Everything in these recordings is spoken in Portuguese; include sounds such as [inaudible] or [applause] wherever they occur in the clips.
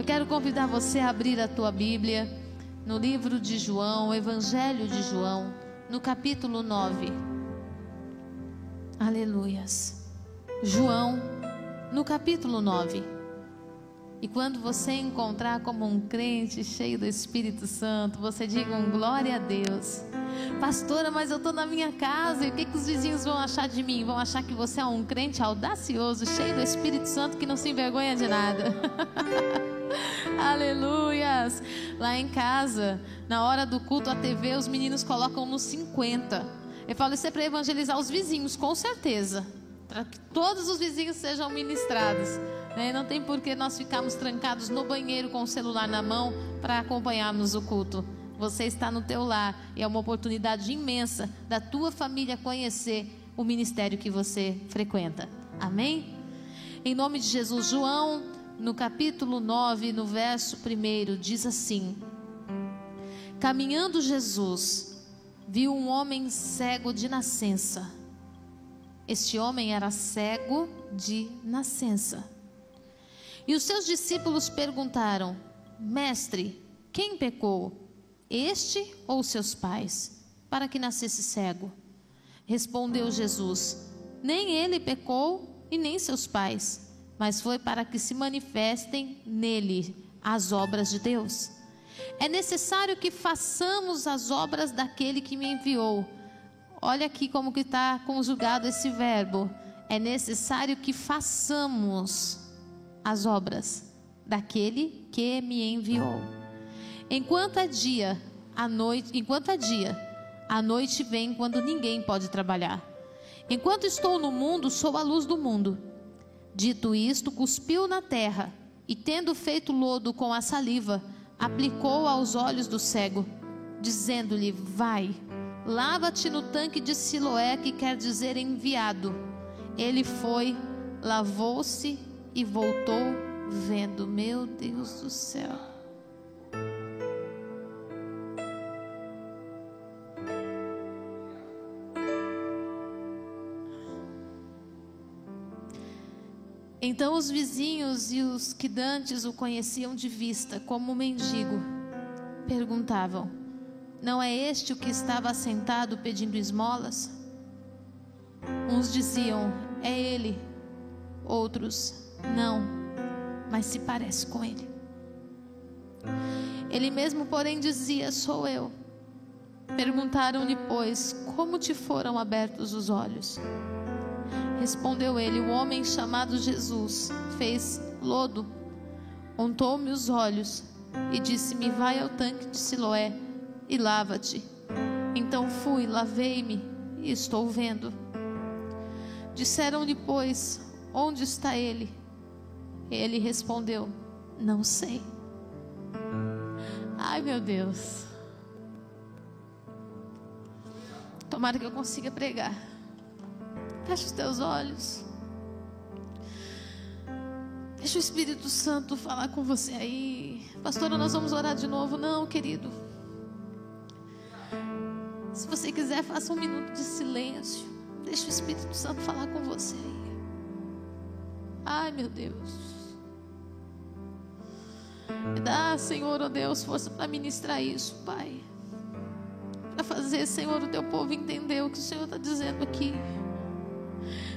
Eu quero convidar você a abrir a tua Bíblia no livro de João, Evangelho de João, no capítulo 9. Aleluias. João, no capítulo 9. E quando você encontrar como um crente cheio do Espírito Santo, você diga um glória a Deus. Pastora, mas eu estou na minha casa e o que, que os vizinhos vão achar de mim? Vão achar que você é um crente audacioso, cheio do Espírito Santo, que não se envergonha de nada. [laughs] Aleluias! Lá em casa, na hora do culto, a TV, os meninos colocam nos 50. Eu falo, isso é para evangelizar os vizinhos, com certeza. Para que todos os vizinhos sejam ministrados. Né? Não tem por que nós ficarmos trancados no banheiro com o celular na mão para acompanharmos o culto. Você está no teu lar e é uma oportunidade imensa da tua família conhecer o ministério que você frequenta. Amém? Em nome de Jesus, João, no capítulo 9, no verso 1, diz assim: Caminhando Jesus, viu um homem cego de nascença. Este homem era cego de nascença. E os seus discípulos perguntaram: Mestre, quem pecou? este ou seus pais, para que nascesse cego? Respondeu Jesus: Nem ele pecou e nem seus pais, mas foi para que se manifestem nele as obras de Deus. É necessário que façamos as obras daquele que me enviou. Olha aqui como que está conjugado esse verbo. É necessário que façamos as obras daquele que me enviou. Enquanto é dia, a noite, enquanto é dia, a noite vem quando ninguém pode trabalhar. Enquanto estou no mundo, sou a luz do mundo. Dito isto, cuspiu na terra e, tendo feito lodo com a saliva, aplicou aos olhos do cego, dizendo-lhe: Vai, lava-te no tanque de Siloé, que quer dizer enviado. Ele foi, lavou-se e voltou vendo. Meu Deus do céu. Então os vizinhos e os que dantes o conheciam de vista como mendigo perguntavam: Não é este o que estava sentado pedindo esmolas? Uns diziam: É ele. Outros: Não, mas se parece com ele. Ele mesmo, porém, dizia: Sou eu. Perguntaram-lhe, pois, como te foram abertos os olhos? Respondeu ele: O homem chamado Jesus fez lodo, untou-me os olhos e disse-me: Vai ao tanque de Siloé e lava-te. Então fui, lavei-me e estou vendo. Disseram-lhe, pois, onde está ele? Ele respondeu: Não sei. Ai, meu Deus. Tomara que eu consiga pregar. Feche os teus olhos. Deixa o Espírito Santo falar com você aí. Pastora, nós vamos orar de novo. Não, querido. Se você quiser, faça um minuto de silêncio. Deixa o Espírito Santo falar com você aí. Ai, meu Deus. Me dá, Senhor, oh Deus, força para ministrar isso, Pai. Para fazer, Senhor, o teu povo entender o que o Senhor está dizendo aqui.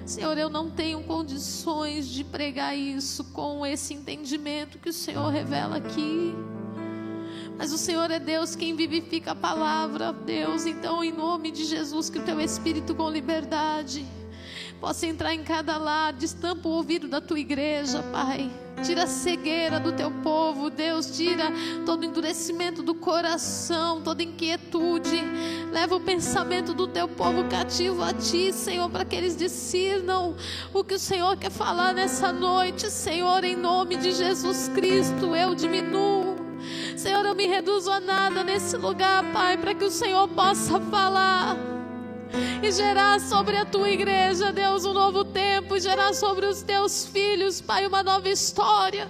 Senhor, eu não tenho condições de pregar isso com esse entendimento que o Senhor revela aqui. Mas o Senhor é Deus quem vivifica a palavra, Deus. Então, em nome de Jesus, que o teu Espírito com liberdade possa entrar em cada lar, destampa o ouvido da tua igreja, Pai. Tira a cegueira do teu povo, Deus. Tira todo endurecimento do coração, toda inquietude. Leva o pensamento do teu povo cativo a ti, Senhor, para que eles discernam o que o Senhor quer falar nessa noite, Senhor, em nome de Jesus Cristo. Eu diminuo. Senhor, eu me reduzo a nada nesse lugar, Pai, para que o Senhor possa falar e gerar sobre a tua igreja, Deus, um novo tempo, gerar sobre os teus filhos, Pai, uma nova história.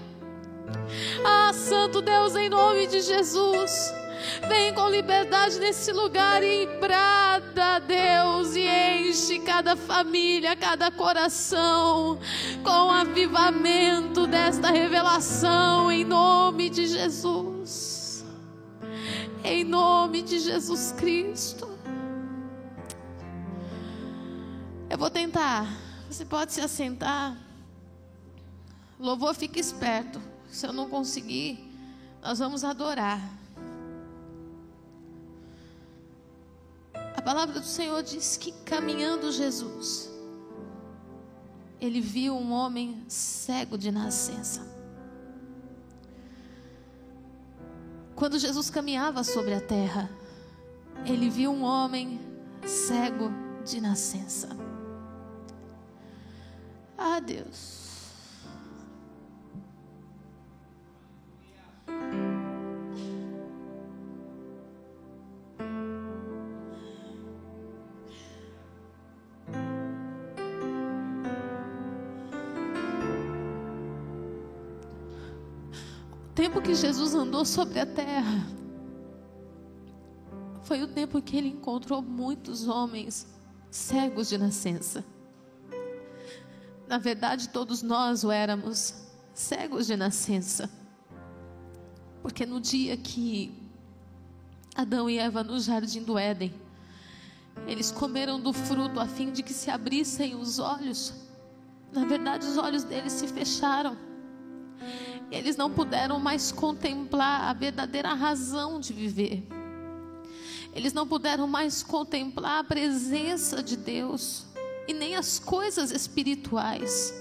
Ah, Santo Deus, em nome de Jesus. Vem com liberdade nesse lugar e brada, Deus, e enche cada família, cada coração com avivamento desta revelação em nome de Jesus. Em nome de Jesus Cristo. Vou tentar. Você pode se assentar. Louvor, fique esperto. Se eu não conseguir, nós vamos adorar. A palavra do Senhor diz que caminhando Jesus, ele viu um homem cego de nascença. Quando Jesus caminhava sobre a terra, ele viu um homem cego de nascença. Ah, Deus. tempo que Jesus andou sobre a terra foi o tempo que ele encontrou muitos homens cegos de nascença. Na verdade, todos nós o éramos cegos de nascença. Porque no dia que Adão e Eva no jardim do Éden, eles comeram do fruto a fim de que se abrissem os olhos. Na verdade, os olhos deles se fecharam eles não puderam mais contemplar a verdadeira razão de viver. Eles não puderam mais contemplar a presença de Deus e nem as coisas espirituais.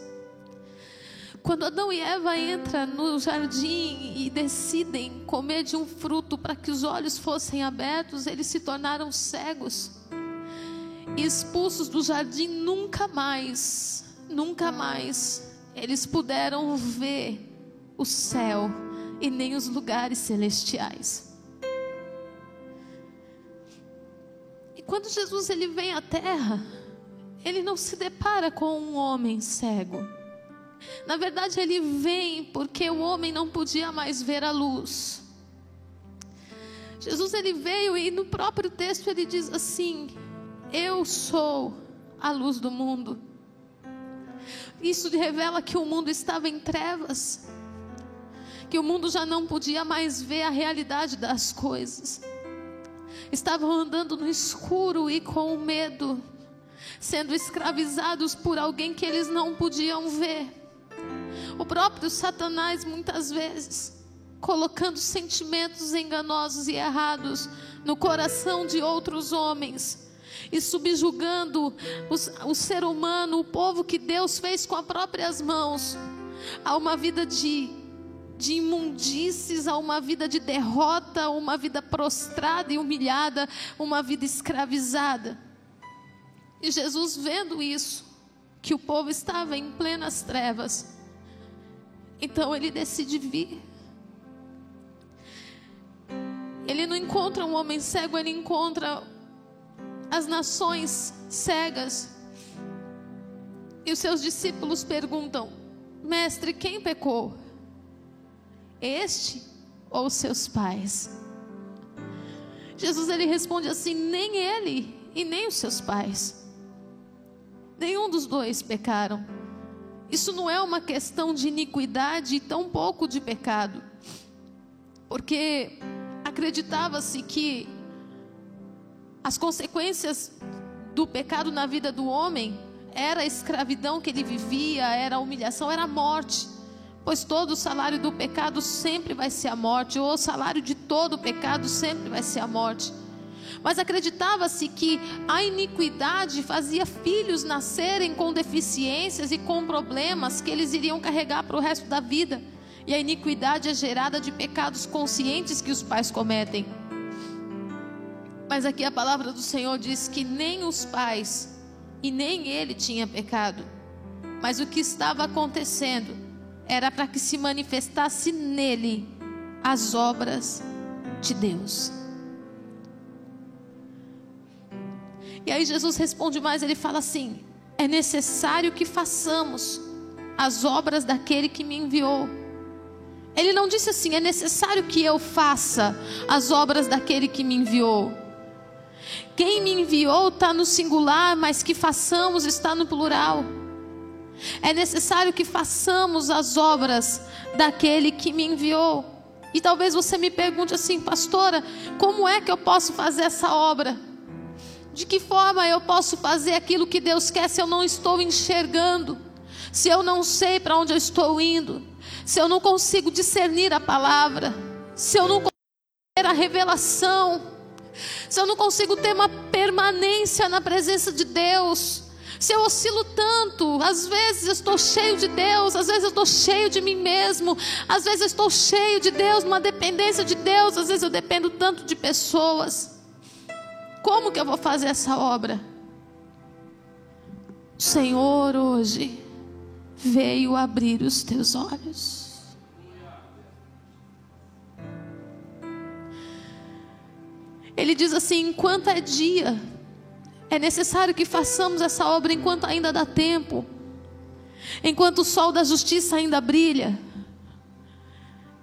Quando Adão e Eva entram no jardim e decidem comer de um fruto para que os olhos fossem abertos, eles se tornaram cegos. E expulsos do jardim nunca mais, nunca mais eles puderam ver o céu e nem os lugares celestiais. E quando Jesus ele vem à terra, ele não se depara com um homem cego. Na verdade, ele vem porque o homem não podia mais ver a luz. Jesus ele veio e no próprio texto ele diz assim: Eu sou a luz do mundo. Isso revela que o mundo estava em trevas que o mundo já não podia mais ver a realidade das coisas. Estavam andando no escuro e com medo, sendo escravizados por alguém que eles não podiam ver. O próprio Satanás, muitas vezes, colocando sentimentos enganosos e errados no coração de outros homens e subjugando os, o ser humano, o povo que Deus fez com as próprias mãos, a uma vida de de imundícies a uma vida de derrota, uma vida prostrada e humilhada, uma vida escravizada. E Jesus, vendo isso, que o povo estava em plenas trevas, então ele decide vir. Ele não encontra um homem cego, ele encontra as nações cegas. E os seus discípulos perguntam: Mestre, quem pecou? este ou seus pais? Jesus ele responde assim: nem ele e nem os seus pais. Nenhum dos dois pecaram. Isso não é uma questão de iniquidade e tão pouco de pecado. Porque acreditava-se que as consequências do pecado na vida do homem era a escravidão que ele vivia, era a humilhação, era a morte. Pois todo o salário do pecado sempre vai ser a morte, ou o salário de todo o pecado sempre vai ser a morte. Mas acreditava-se que a iniquidade fazia filhos nascerem com deficiências e com problemas que eles iriam carregar para o resto da vida. E a iniquidade é gerada de pecados conscientes que os pais cometem. Mas aqui a palavra do Senhor diz que nem os pais e nem ele tinha pecado. Mas o que estava acontecendo era para que se manifestasse nele as obras de Deus. E aí Jesus responde mais, ele fala assim: é necessário que façamos as obras daquele que me enviou. Ele não disse assim, é necessário que eu faça as obras daquele que me enviou. Quem me enviou está no singular, mas que façamos está no plural. É necessário que façamos as obras daquele que me enviou. E talvez você me pergunte assim, pastora, como é que eu posso fazer essa obra? De que forma eu posso fazer aquilo que Deus quer se eu não estou enxergando? Se eu não sei para onde eu estou indo? Se eu não consigo discernir a palavra? Se eu não consigo ter a revelação? Se eu não consigo ter uma permanência na presença de Deus? se eu oscilo tanto, às vezes eu estou cheio de Deus, às vezes eu estou cheio de mim mesmo, às vezes eu estou cheio de Deus, uma dependência de Deus, às vezes eu dependo tanto de pessoas. Como que eu vou fazer essa obra? O Senhor hoje veio abrir os teus olhos. Ele diz assim: enquanto é dia, é necessário que façamos essa obra enquanto ainda dá tempo, enquanto o sol da justiça ainda brilha,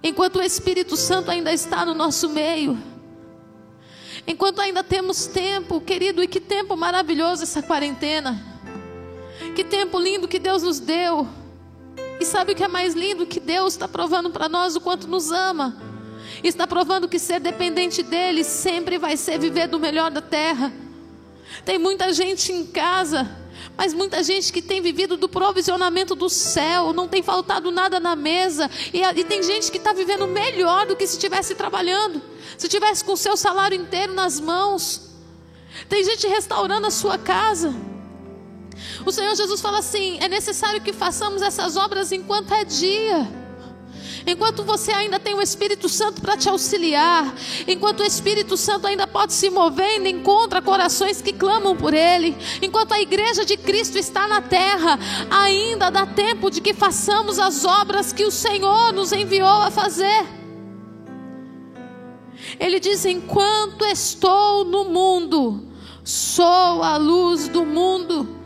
enquanto o Espírito Santo ainda está no nosso meio, enquanto ainda temos tempo, querido, e que tempo maravilhoso essa quarentena, que tempo lindo que Deus nos deu. E sabe o que é mais lindo? Que Deus está provando para nós o quanto nos ama. Está provando que ser dependente dEle sempre vai ser viver do melhor da terra. Tem muita gente em casa, mas muita gente que tem vivido do provisionamento do céu, não tem faltado nada na mesa, e, e tem gente que está vivendo melhor do que se estivesse trabalhando, se tivesse com o seu salário inteiro nas mãos. Tem gente restaurando a sua casa. O Senhor Jesus fala assim: é necessário que façamos essas obras enquanto é dia. Enquanto você ainda tem o Espírito Santo para te auxiliar, enquanto o Espírito Santo ainda pode se mover e encontra corações que clamam por Ele, enquanto a igreja de Cristo está na terra, ainda dá tempo de que façamos as obras que o Senhor nos enviou a fazer. Ele diz: Enquanto estou no mundo, sou a luz do mundo.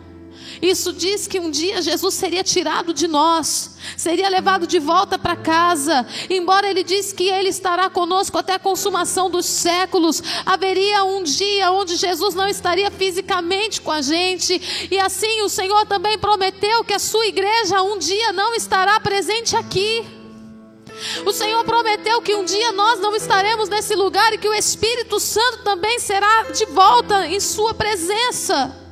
Isso diz que um dia Jesus seria tirado de nós, seria levado de volta para casa. Embora ele diz que ele estará conosco até a consumação dos séculos, haveria um dia onde Jesus não estaria fisicamente com a gente. E assim o Senhor também prometeu que a sua igreja um dia não estará presente aqui. O Senhor prometeu que um dia nós não estaremos nesse lugar e que o Espírito Santo também será de volta em Sua presença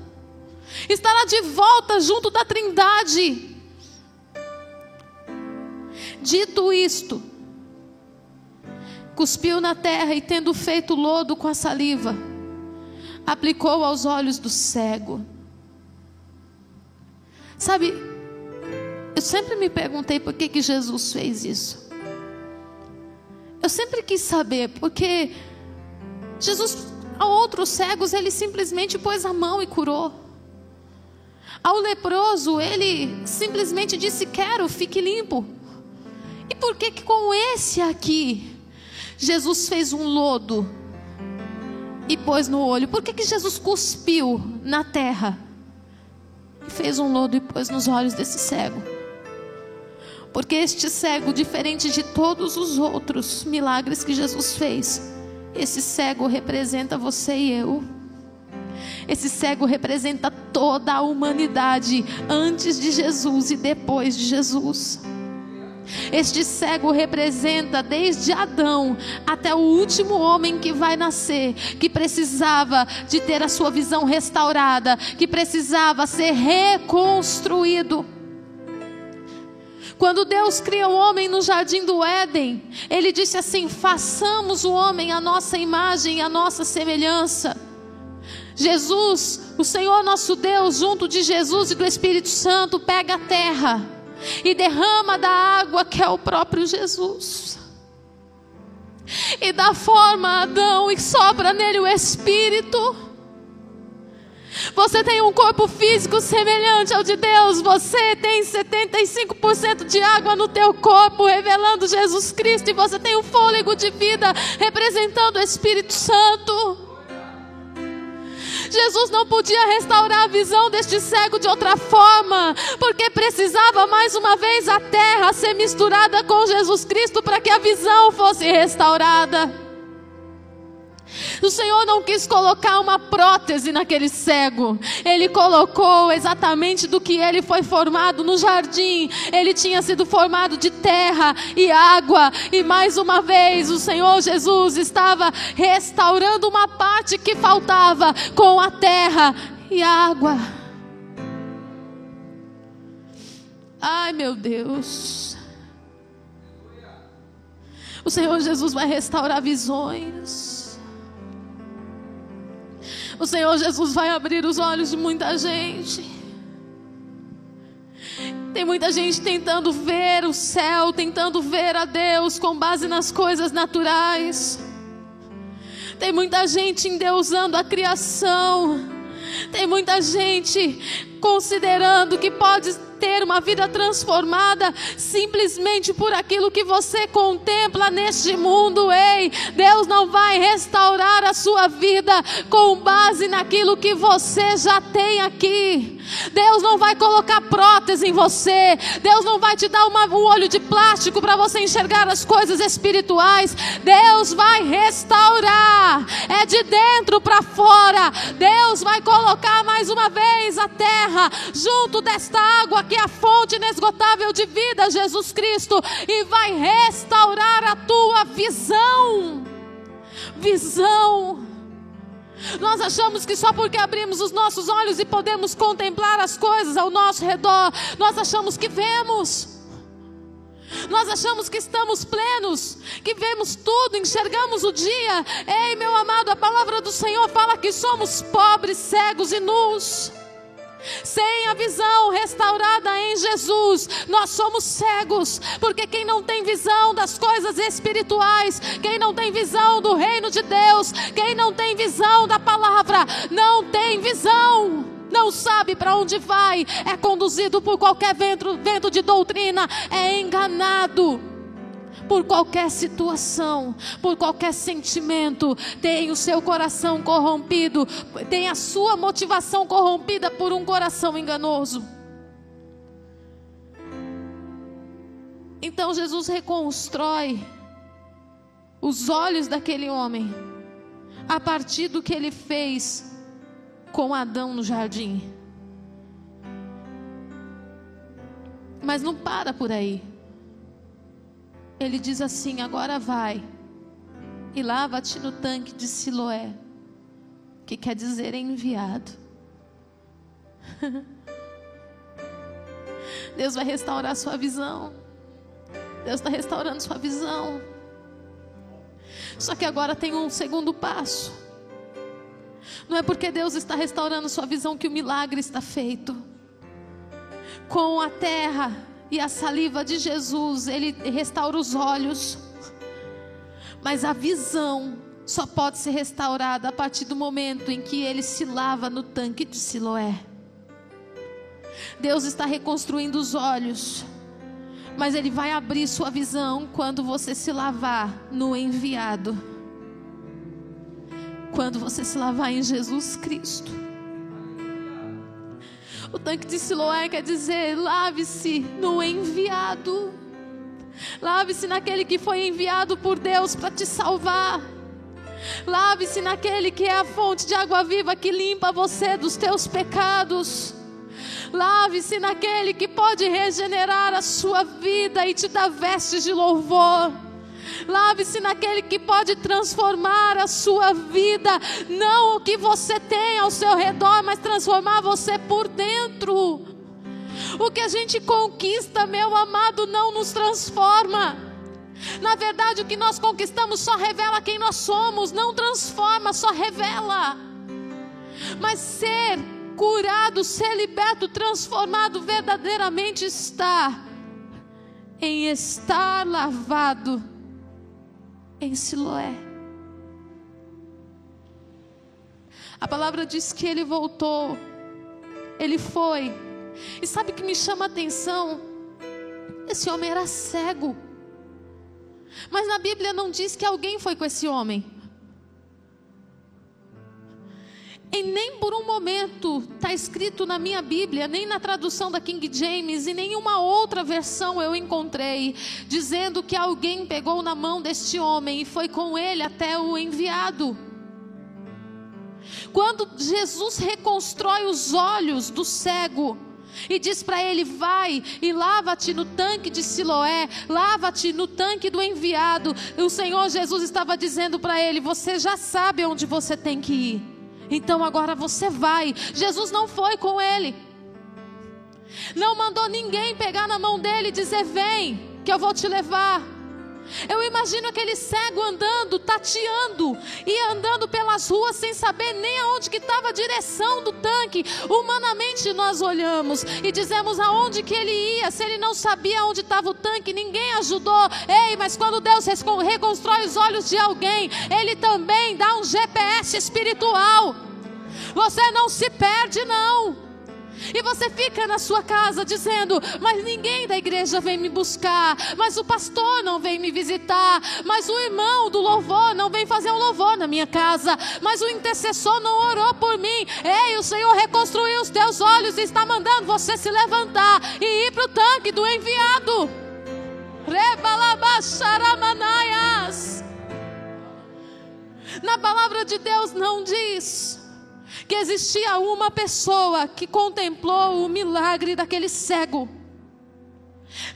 estará de volta junto da Trindade. Dito isto, cuspiu na terra e, tendo feito lodo com a saliva, aplicou aos olhos do cego. Sabe, eu sempre me perguntei por que, que Jesus fez isso. Eu sempre quis saber, porque Jesus, a outros cegos, ele simplesmente pôs a mão e curou. Ao leproso, ele simplesmente disse: Quero, fique limpo. E por que, que com esse aqui, Jesus fez um lodo e pôs no olho? Por que, que Jesus cuspiu na terra e fez um lodo e pôs nos olhos desse cego? Porque este cego, diferente de todos os outros milagres que Jesus fez, esse cego representa você e eu. Esse cego representa toda a humanidade antes de Jesus e depois de Jesus. Este cego representa desde Adão até o último homem que vai nascer, que precisava de ter a sua visão restaurada, que precisava ser reconstruído. Quando Deus cria o homem no jardim do Éden, ele disse assim: façamos o homem a nossa imagem, a nossa semelhança. Jesus, o Senhor nosso Deus, junto de Jesus e do Espírito Santo, pega a terra e derrama da água que é o próprio Jesus. E dá forma a Adão e sopra nele o Espírito. Você tem um corpo físico semelhante ao de Deus. Você tem 75% de água no teu corpo, revelando Jesus Cristo. E você tem o um fôlego de vida, representando o Espírito Santo. Jesus não podia restaurar a visão deste cego de outra forma, porque precisava mais uma vez a terra ser misturada com Jesus Cristo para que a visão fosse restaurada. O Senhor não quis colocar uma prótese naquele cego. Ele colocou exatamente do que ele foi formado no jardim. Ele tinha sido formado de terra e água. E mais uma vez o Senhor Jesus estava restaurando uma parte que faltava com a terra e a água. Ai, meu Deus. O Senhor Jesus vai restaurar visões. O Senhor Jesus vai abrir os olhos de muita gente. Tem muita gente tentando ver o céu, tentando ver a Deus com base nas coisas naturais. Tem muita gente endeusando a criação. Tem muita gente considerando que pode ter uma vida transformada simplesmente por aquilo que você contempla neste mundo. Ei, Deus não vai restaurar a sua vida com base naquilo que você já tem aqui. Deus não vai colocar prótese em você. Deus não vai te dar uma, um olho de plástico para você enxergar as coisas espirituais. Deus vai restaurar. É de dentro para fora. Deus vai colocar mais uma vez a terra junto desta água que é a fonte inesgotável de vida, Jesus Cristo, e vai restaurar a tua visão. Visão. Nós achamos que só porque abrimos os nossos olhos e podemos contemplar as coisas ao nosso redor, nós achamos que vemos. Nós achamos que estamos plenos, que vemos tudo, enxergamos o dia. Ei, meu amado, a palavra do Senhor fala que somos pobres, cegos e nus. Sem a visão restaurada em Jesus, nós somos cegos, porque quem não tem visão das coisas espirituais, quem não tem visão do reino de Deus, quem não tem visão da palavra, não tem visão. Não sabe para onde vai, é conduzido por qualquer vento, vento de doutrina, é enganado por qualquer situação, por qualquer sentimento, tem o seu coração corrompido, tem a sua motivação corrompida por um coração enganoso. Então Jesus reconstrói os olhos daquele homem a partir do que ele fez com Adão no jardim. Mas não para por aí ele diz assim: agora vai e lava-te no tanque de Siloé, que quer dizer enviado. [laughs] Deus vai restaurar sua visão. Deus está restaurando sua visão. Só que agora tem um segundo passo. Não é porque Deus está restaurando sua visão que o milagre está feito. Com a terra e a saliva de Jesus, ele restaura os olhos. Mas a visão só pode ser restaurada a partir do momento em que ele se lava no tanque de Siloé. Deus está reconstruindo os olhos, mas ele vai abrir sua visão quando você se lavar no enviado. Quando você se lavar em Jesus Cristo. O tanque de Siloé quer dizer: lave-se no enviado. Lave-se naquele que foi enviado por Deus para te salvar. Lave-se naquele que é a fonte de água viva que limpa você dos teus pecados. Lave-se naquele que pode regenerar a sua vida e te dar vestes de louvor. Lave-se naquele que pode transformar a sua vida, não o que você tem ao seu redor, mas transformar você por dentro. O que a gente conquista, meu amado, não nos transforma. Na verdade, o que nós conquistamos só revela quem nós somos, não transforma, só revela. Mas ser curado, ser liberto, transformado verdadeiramente está em estar lavado em Siloé. A palavra diz que ele voltou, ele foi. E sabe o que me chama a atenção? Esse homem era cego. Mas na Bíblia não diz que alguém foi com esse homem. E nem por um momento está escrito na minha Bíblia, nem na tradução da King James e nenhuma outra versão eu encontrei, dizendo que alguém pegou na mão deste homem e foi com ele até o enviado. Quando Jesus reconstrói os olhos do cego, e diz para ele: Vai e lava-te no tanque de Siloé, lava-te no tanque do enviado. O Senhor Jesus estava dizendo para ele: Você já sabe onde você tem que ir, então agora você vai. Jesus não foi com ele, não mandou ninguém pegar na mão dele e dizer: Vem, que eu vou te levar. Eu imagino aquele cego andando, tateando e andando pelas ruas sem saber nem aonde que estava a direção do tanque. Humanamente nós olhamos e dizemos aonde que ele ia. Se ele não sabia onde estava o tanque, ninguém ajudou. Ei, mas quando Deus reconstrói os olhos de alguém, ele também dá um GPS espiritual. Você não se perde não. E você fica na sua casa dizendo: Mas ninguém da igreja vem me buscar, mas o pastor não vem me visitar, mas o irmão do louvor não vem fazer um louvor na minha casa, mas o intercessor não orou por mim. Ei, o Senhor reconstruiu os teus olhos e está mandando você se levantar e ir para o tanque do enviado. Na palavra de Deus não diz que existia uma pessoa que contemplou o milagre daquele cego.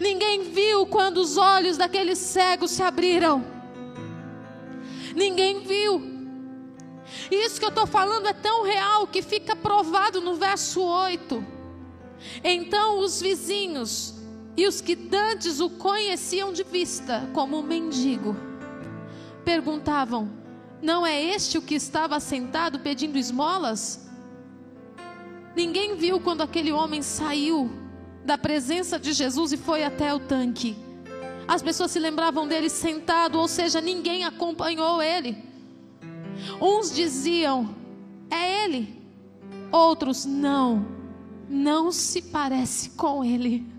Ninguém viu quando os olhos daquele cego se abriram. Ninguém viu. Isso que eu estou falando é tão real que fica provado no verso 8. Então os vizinhos e os que dantes o conheciam de vista como um mendigo perguntavam: não é este o que estava sentado pedindo esmolas? Ninguém viu quando aquele homem saiu da presença de Jesus e foi até o tanque. As pessoas se lembravam dele sentado, ou seja, ninguém acompanhou ele. Uns diziam: é ele. Outros, não, não se parece com ele.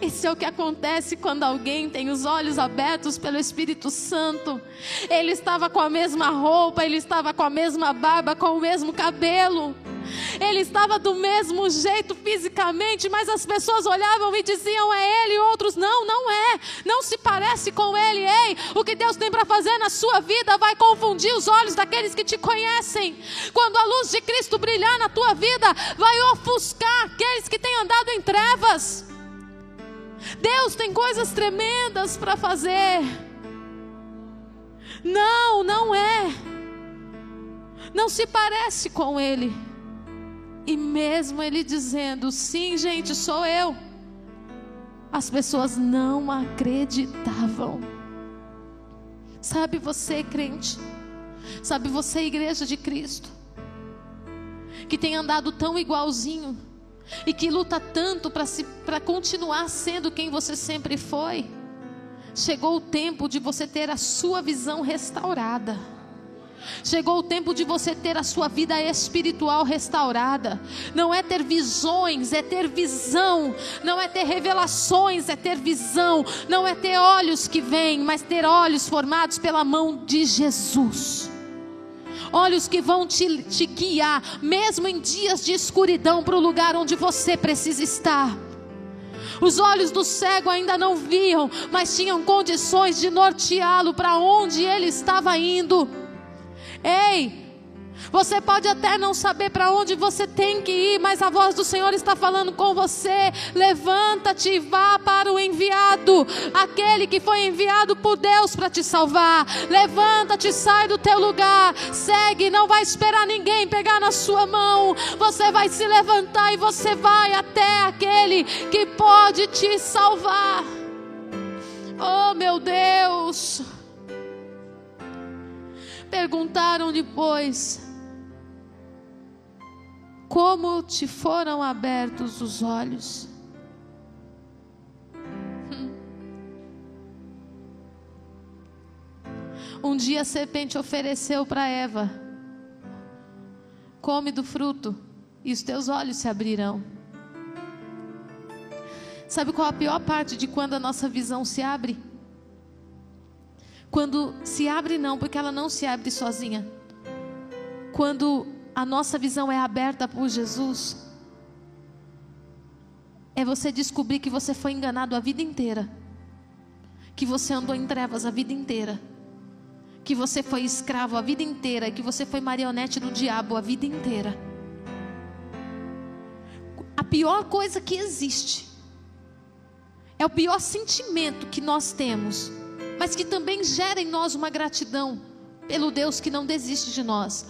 Isso é o que acontece quando alguém tem os olhos abertos pelo Espírito Santo. Ele estava com a mesma roupa, ele estava com a mesma barba, com o mesmo cabelo. Ele estava do mesmo jeito fisicamente, mas as pessoas olhavam e diziam é ele, e outros não, não é. Não se parece com ele. Ei, o que Deus tem para fazer na sua vida vai confundir os olhos daqueles que te conhecem. Quando a luz de Cristo brilhar na tua vida, vai ofuscar aqueles que têm andado em trevas. Deus tem coisas tremendas para fazer. Não, não é. Não se parece com Ele. E mesmo Ele dizendo: sim, gente, sou eu. As pessoas não acreditavam. Sabe você, crente? Sabe você, igreja de Cristo? Que tem andado tão igualzinho e que luta tanto para continuar sendo quem você sempre foi, chegou o tempo de você ter a sua visão restaurada. Chegou o tempo de você ter a sua vida espiritual restaurada. Não é ter visões, é ter visão. Não é ter revelações, é ter visão. Não é ter olhos que vêm, mas ter olhos formados pela mão de Jesus olhos que vão te, te guiar, mesmo em dias de escuridão, para o lugar onde você precisa estar. Os olhos do cego ainda não viam, mas tinham condições de norteá-lo para onde ele estava indo. Ei, você pode até não saber para onde você tem que ir, mas a voz do Senhor está falando com você. Levanta-te e vá para o enviado, aquele que foi enviado por Deus para te salvar. Levanta-te, sai do teu lugar, segue, não vai esperar ninguém pegar na sua mão. Você vai se levantar e você vai até aquele que pode te salvar. Oh, meu Deus! Perguntaram depois: como te foram abertos os olhos. Um dia a serpente ofereceu para Eva: Come do fruto e os teus olhos se abrirão. Sabe qual a pior parte de quando a nossa visão se abre? Quando se abre, não, porque ela não se abre sozinha. Quando a nossa visão é aberta por Jesus, é você descobrir que você foi enganado a vida inteira, que você andou em trevas a vida inteira, que você foi escravo a vida inteira que você foi marionete do diabo a vida inteira. A pior coisa que existe é o pior sentimento que nós temos, mas que também gera em nós uma gratidão pelo Deus que não desiste de nós.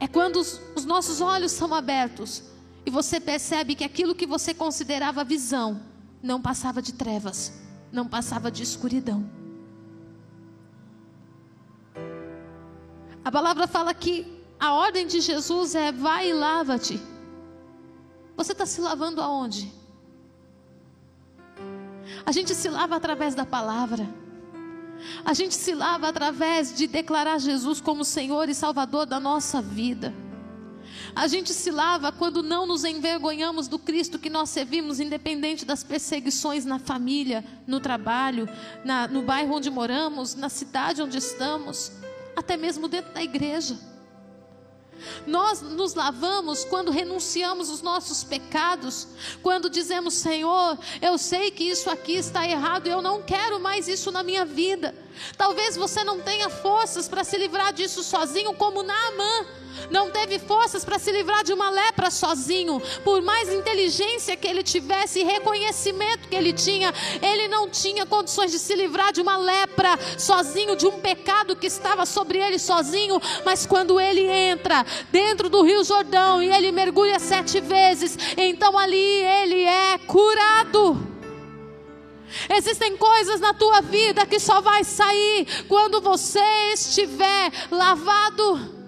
É quando os, os nossos olhos são abertos e você percebe que aquilo que você considerava visão não passava de trevas, não passava de escuridão. A palavra fala que a ordem de Jesus é: vai e lava-te. Você está se lavando aonde? A gente se lava através da palavra. A gente se lava através de declarar Jesus como Senhor e Salvador da nossa vida. A gente se lava quando não nos envergonhamos do Cristo que nós servimos, independente das perseguições na família, no trabalho, na, no bairro onde moramos, na cidade onde estamos até mesmo dentro da igreja. Nós nos lavamos quando renunciamos os nossos pecados, quando dizemos, Senhor, eu sei que isso aqui está errado, eu não quero mais isso na minha vida. Talvez você não tenha forças para se livrar disso sozinho, como Naamã não teve forças para se livrar de uma lepra sozinho. Por mais inteligência que ele tivesse e reconhecimento que ele tinha, ele não tinha condições de se livrar de uma lepra sozinho, de um pecado que estava sobre ele sozinho. Mas quando ele entra dentro do Rio Jordão e ele mergulha sete vezes, então ali ele é curado. Existem coisas na tua vida que só vai sair quando você estiver lavado.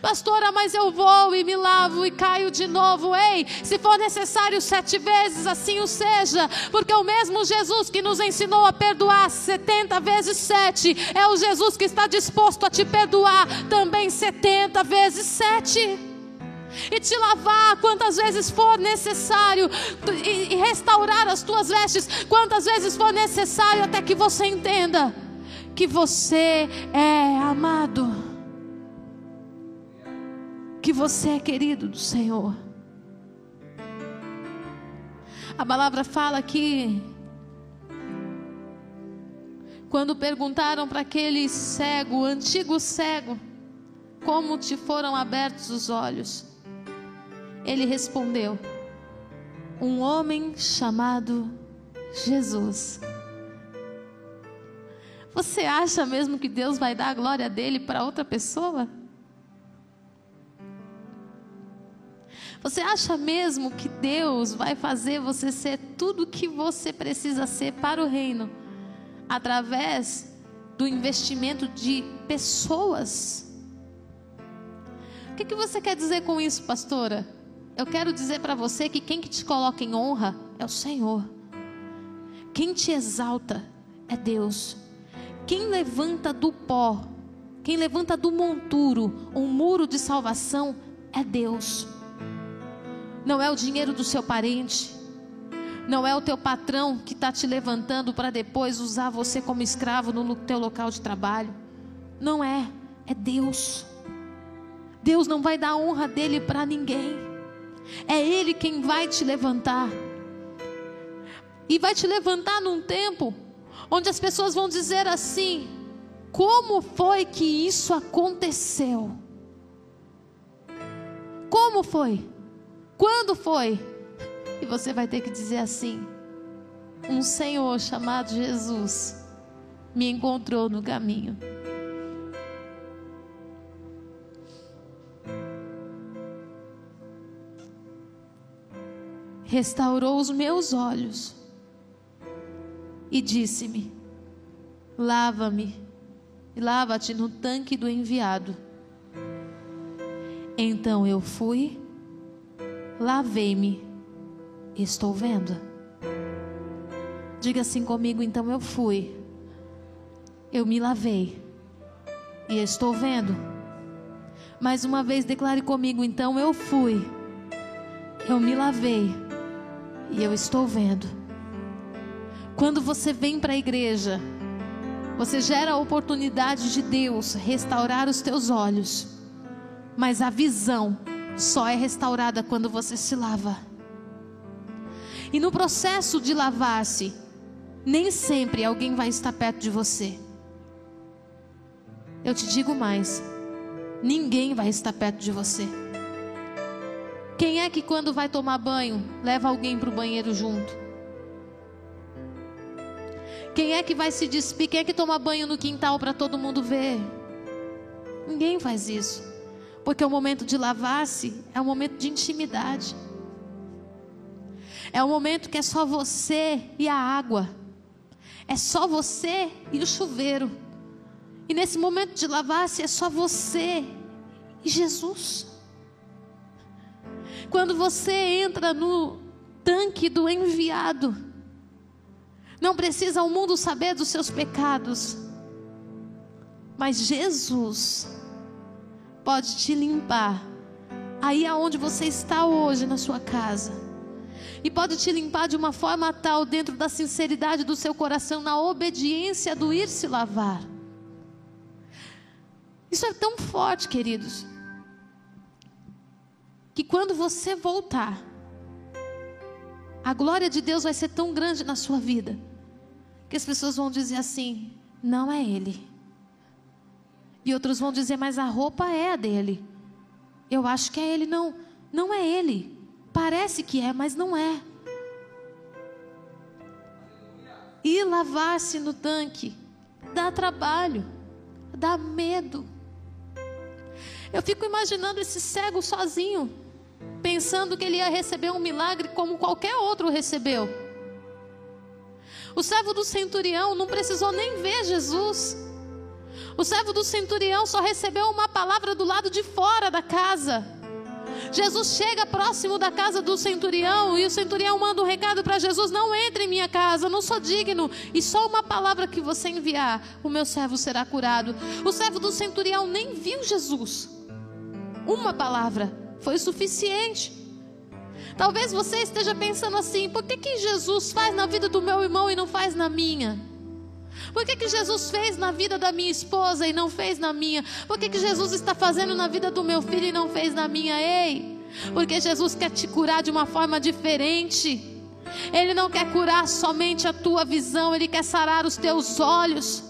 Pastora, mas eu vou e me lavo e caio de novo. Ei, se for necessário sete vezes, assim o seja, porque o mesmo Jesus que nos ensinou a perdoar setenta vezes sete é o Jesus que está disposto a te perdoar também setenta vezes sete e te lavar quantas vezes for necessário, e, restaurar as tuas vestes quantas vezes for necessário, até que você entenda que você é amado que você é querido do Senhor. A palavra fala que quando perguntaram para aquele cego, antigo cego, como te foram abertos os olhos, ele respondeu: Um homem chamado Jesus. Você acha mesmo que Deus vai dar a glória dele para outra pessoa? Você acha mesmo que Deus vai fazer você ser tudo o que você precisa ser para o reino através do investimento de pessoas? O que, que você quer dizer com isso, pastora? Eu quero dizer para você que quem que te coloca em honra é o Senhor. Quem te exalta é Deus. Quem levanta do pó, quem levanta do monturo um muro de salvação é Deus não é o dinheiro do seu parente, não é o teu patrão que está te levantando para depois usar você como escravo no teu local de trabalho. Não é, é Deus. Deus não vai dar honra dele para ninguém. É Ele quem vai te levantar. E vai te levantar num tempo onde as pessoas vão dizer assim: como foi que isso aconteceu? Como foi? Quando foi? E você vai ter que dizer assim: Um Senhor chamado Jesus me encontrou no caminho. Restaurou os meus olhos e disse-me: Lava-me, lava-te no tanque do enviado. Então eu fui lavei-me, estou vendo. Diga assim comigo, então eu fui, eu me lavei e estou vendo. Mais uma vez declare comigo, então eu fui, eu me lavei e eu estou vendo. Quando você vem para a igreja, você gera a oportunidade de Deus restaurar os teus olhos, mas a visão só é restaurada quando você se lava. E no processo de lavar-se, nem sempre alguém vai estar perto de você. Eu te digo mais: ninguém vai estar perto de você. Quem é que quando vai tomar banho leva alguém para o banheiro junto? Quem é que vai se despir? Quem é que toma banho no quintal para todo mundo ver? Ninguém faz isso. Porque o momento de lavar-se é um momento de intimidade. É um momento que é só você e a água. É só você e o chuveiro. E nesse momento de lavar-se é só você e Jesus. Quando você entra no tanque do enviado, não precisa o mundo saber dos seus pecados, mas Jesus pode te limpar aí aonde você está hoje na sua casa. E pode te limpar de uma forma tal, dentro da sinceridade do seu coração, na obediência do ir se lavar. Isso é tão forte, queridos, que quando você voltar, a glória de Deus vai ser tão grande na sua vida, que as pessoas vão dizer assim: não é Ele. E outros vão dizer, mas a roupa é a dele. Eu acho que é Ele. Não, não é Ele. Parece que é, mas não é. E lavar-se no tanque dá trabalho, dá medo. Eu fico imaginando esse cego sozinho, pensando que ele ia receber um milagre como qualquer outro recebeu. O servo do centurião não precisou nem ver Jesus. O servo do centurião só recebeu uma palavra do lado de fora da casa. Jesus chega próximo da casa do centurião e o centurião manda um recado para Jesus: Não entre em minha casa, não sou digno. E só uma palavra que você enviar, o meu servo será curado. O servo do centurião nem viu Jesus. Uma palavra foi suficiente. Talvez você esteja pensando assim: por que, que Jesus faz na vida do meu irmão e não faz na minha? Por que, que Jesus fez na vida da minha esposa e não fez na minha? Por que, que Jesus está fazendo na vida do meu filho e não fez na minha? Ei, porque Jesus quer te curar de uma forma diferente. Ele não quer curar somente a tua visão, ele quer sarar os teus olhos.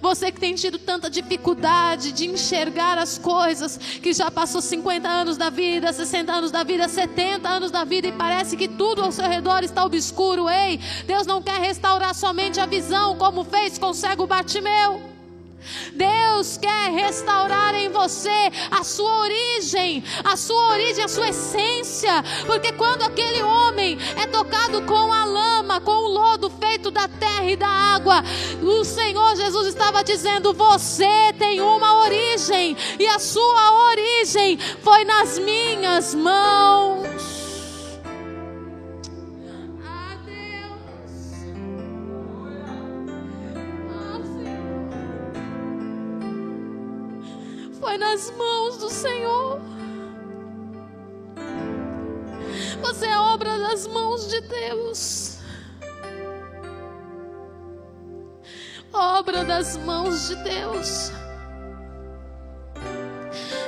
Você que tem tido tanta dificuldade de enxergar as coisas, que já passou 50 anos da vida, 60 anos da vida, 70 anos da vida e parece que tudo ao seu redor está obscuro. Ei, Deus não quer restaurar somente a visão, como fez com o cego Bartimeu. Deus quer restaurar em você a sua origem, a sua origem, a sua essência, porque quando aquele homem é tocado com a lama, com o lodo feito da terra e da água, o Senhor Jesus estava dizendo: Você tem uma origem, e a sua origem foi nas minhas mãos. Foi nas mãos do Senhor. Você é obra das mãos de Deus. Obra das mãos de Deus.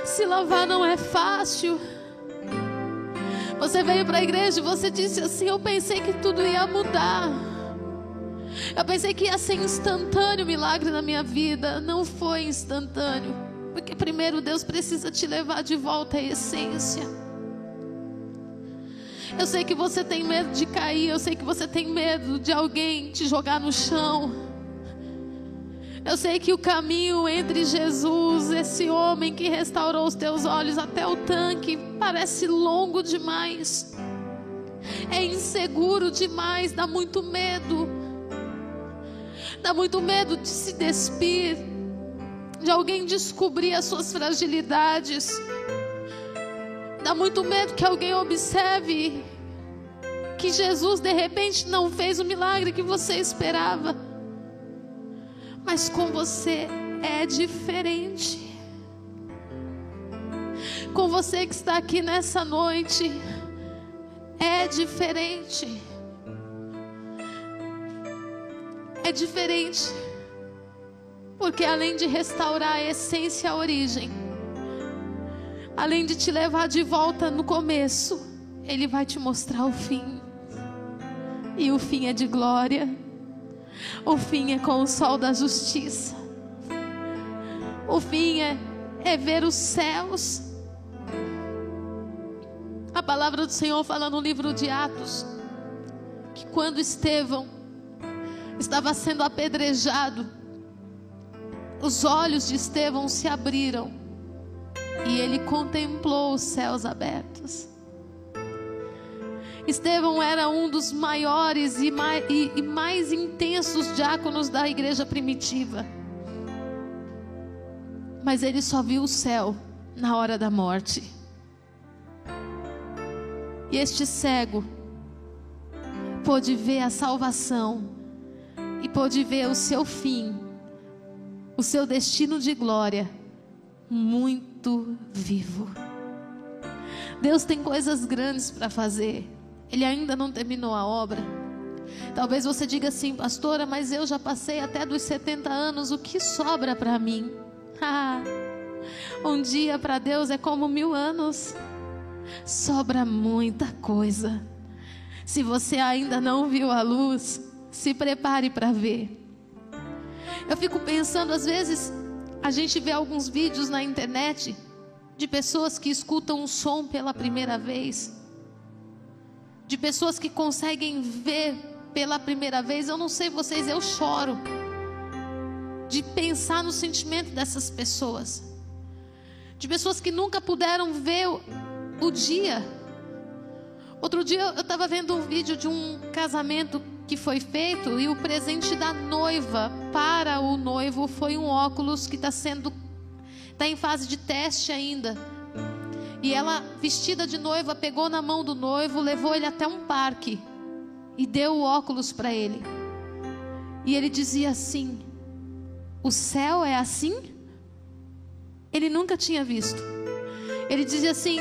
Se lavar não é fácil. Você veio para a igreja e você disse assim: Eu pensei que tudo ia mudar. Eu pensei que ia ser instantâneo o milagre na minha vida. Não foi instantâneo. Porque primeiro Deus precisa te levar de volta à essência. Eu sei que você tem medo de cair, eu sei que você tem medo de alguém te jogar no chão. Eu sei que o caminho entre Jesus, esse homem que restaurou os teus olhos até o tanque, parece longo demais. É inseguro demais, dá muito medo. Dá muito medo de se despir de alguém descobrir as suas fragilidades. Dá muito medo que alguém observe que Jesus de repente não fez o milagre que você esperava. Mas com você é diferente. Com você que está aqui nessa noite, é diferente. É diferente. Porque além de restaurar a essência, a origem, além de te levar de volta no começo, Ele vai te mostrar o fim. E o fim é de glória. O fim é com o sol da justiça. O fim é, é ver os céus. A palavra do Senhor fala no livro de Atos que quando Estevão estava sendo apedrejado, os olhos de Estevão se abriram e ele contemplou os céus abertos. Estevão era um dos maiores e mais, e, e mais intensos diáconos da igreja primitiva. Mas ele só viu o céu na hora da morte. E este cego pôde ver a salvação e pôde ver o seu fim, o seu destino de glória, muito vivo. Deus tem coisas grandes para fazer. Ele ainda não terminou a obra. Talvez você diga assim, pastora, mas eu já passei até dos 70 anos, o que sobra para mim? [laughs] um dia para Deus é como mil anos. Sobra muita coisa. Se você ainda não viu a luz, se prepare para ver. Eu fico pensando, às vezes, a gente vê alguns vídeos na internet de pessoas que escutam um som pela primeira vez de pessoas que conseguem ver pela primeira vez, eu não sei vocês, eu choro de pensar no sentimento dessas pessoas, de pessoas que nunca puderam ver o, o dia. Outro dia eu estava vendo um vídeo de um casamento que foi feito e o presente da noiva para o noivo foi um óculos que está sendo está em fase de teste ainda. E ela, vestida de noiva, pegou na mão do noivo, levou ele até um parque e deu o óculos para ele. E ele dizia assim: O céu é assim? Ele nunca tinha visto. Ele dizia assim: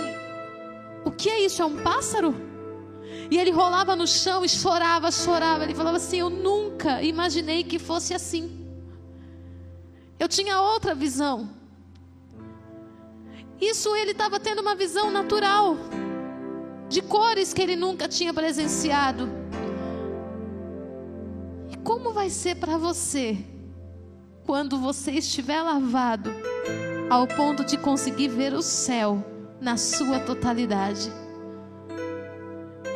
O que é isso? É um pássaro? E ele rolava no chão e chorava, chorava. Ele falava assim: Eu nunca imaginei que fosse assim. Eu tinha outra visão. Isso ele estava tendo uma visão natural de cores que ele nunca tinha presenciado. E como vai ser para você quando você estiver lavado ao ponto de conseguir ver o céu na sua totalidade?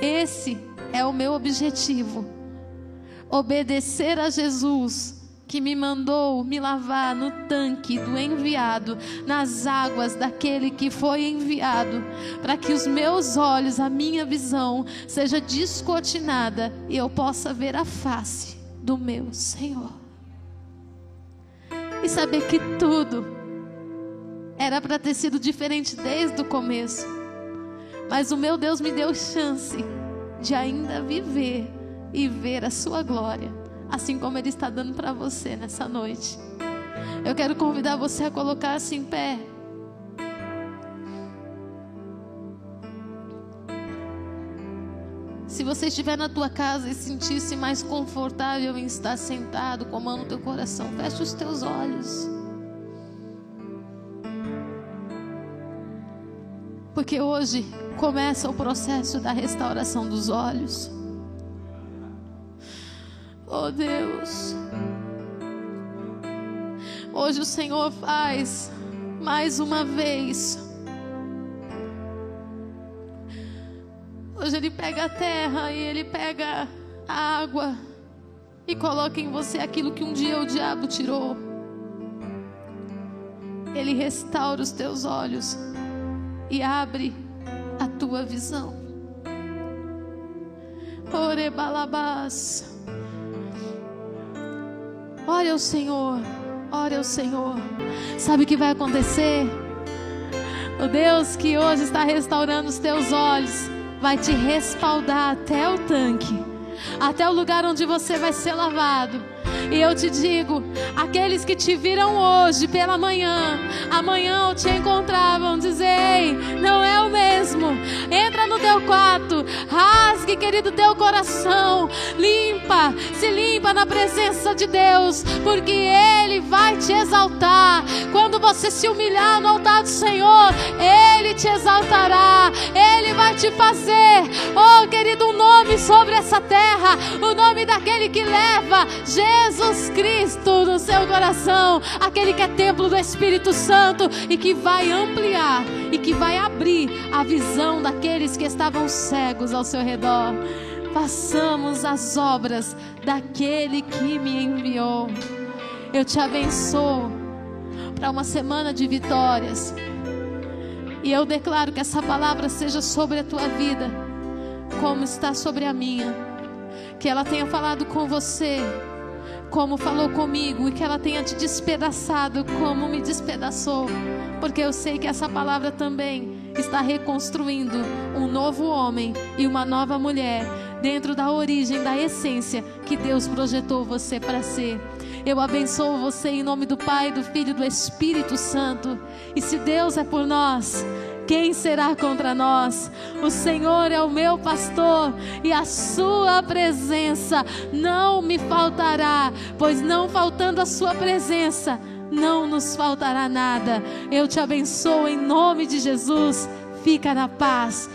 Esse é o meu objetivo. Obedecer a Jesus que me mandou me lavar no tanque do enviado, nas águas daquele que foi enviado, para que os meus olhos, a minha visão, seja descortinada e eu possa ver a face do meu Senhor. E saber que tudo era para ter sido diferente desde o começo. Mas o meu Deus me deu chance de ainda viver e ver a sua glória assim como Ele está dando para você nessa noite. Eu quero convidar você a colocar-se em pé. Se você estiver na tua casa e sentir-se mais confortável em estar sentado com a mão no teu coração, feche os teus olhos. Porque hoje começa o processo da restauração dos olhos. Oh Deus. Hoje o Senhor faz mais uma vez. Hoje Ele pega a terra e Ele pega a água e coloca em você aquilo que um dia o diabo tirou. Ele restaura os teus olhos e abre a tua visão. Orebalabás. Ore ao Senhor, ore ao Senhor. Sabe o que vai acontecer? O Deus que hoje está restaurando os teus olhos vai te respaldar até o tanque, até o lugar onde você vai ser lavado. E eu te digo: aqueles que te viram hoje pela manhã, amanhã te encontravam, dizem: não é o mesmo. Entra no teu quarto, rasgue, querido, teu coração, limpa, se limpa na presença de Deus, porque Ele vai te exaltar. Quando você se humilhar no altar do Senhor, Ele te exaltará, Ele vai te fazer, oh querido, um nome sobre essa terra, nome daquele que leva Jesus Cristo no seu coração, aquele que é templo do Espírito Santo e que vai ampliar e que vai abrir a visão daqueles que estavam cegos ao seu redor. Façamos as obras daquele que me enviou. Eu te abençoo para uma semana de vitórias. E eu declaro que essa palavra seja sobre a tua vida, como está sobre a minha. Que ela tenha falado com você, como falou comigo, e que ela tenha te despedaçado, como me despedaçou. Porque eu sei que essa palavra também está reconstruindo um novo homem e uma nova mulher dentro da origem, da essência que Deus projetou você para ser. Eu abençoo você em nome do Pai, do Filho e do Espírito Santo. E se Deus é por nós, quem será contra nós? O Senhor é o meu pastor e a sua presença não me faltará, pois não faltando a sua presença, não nos faltará nada. Eu te abençoo em nome de Jesus. Fica na paz.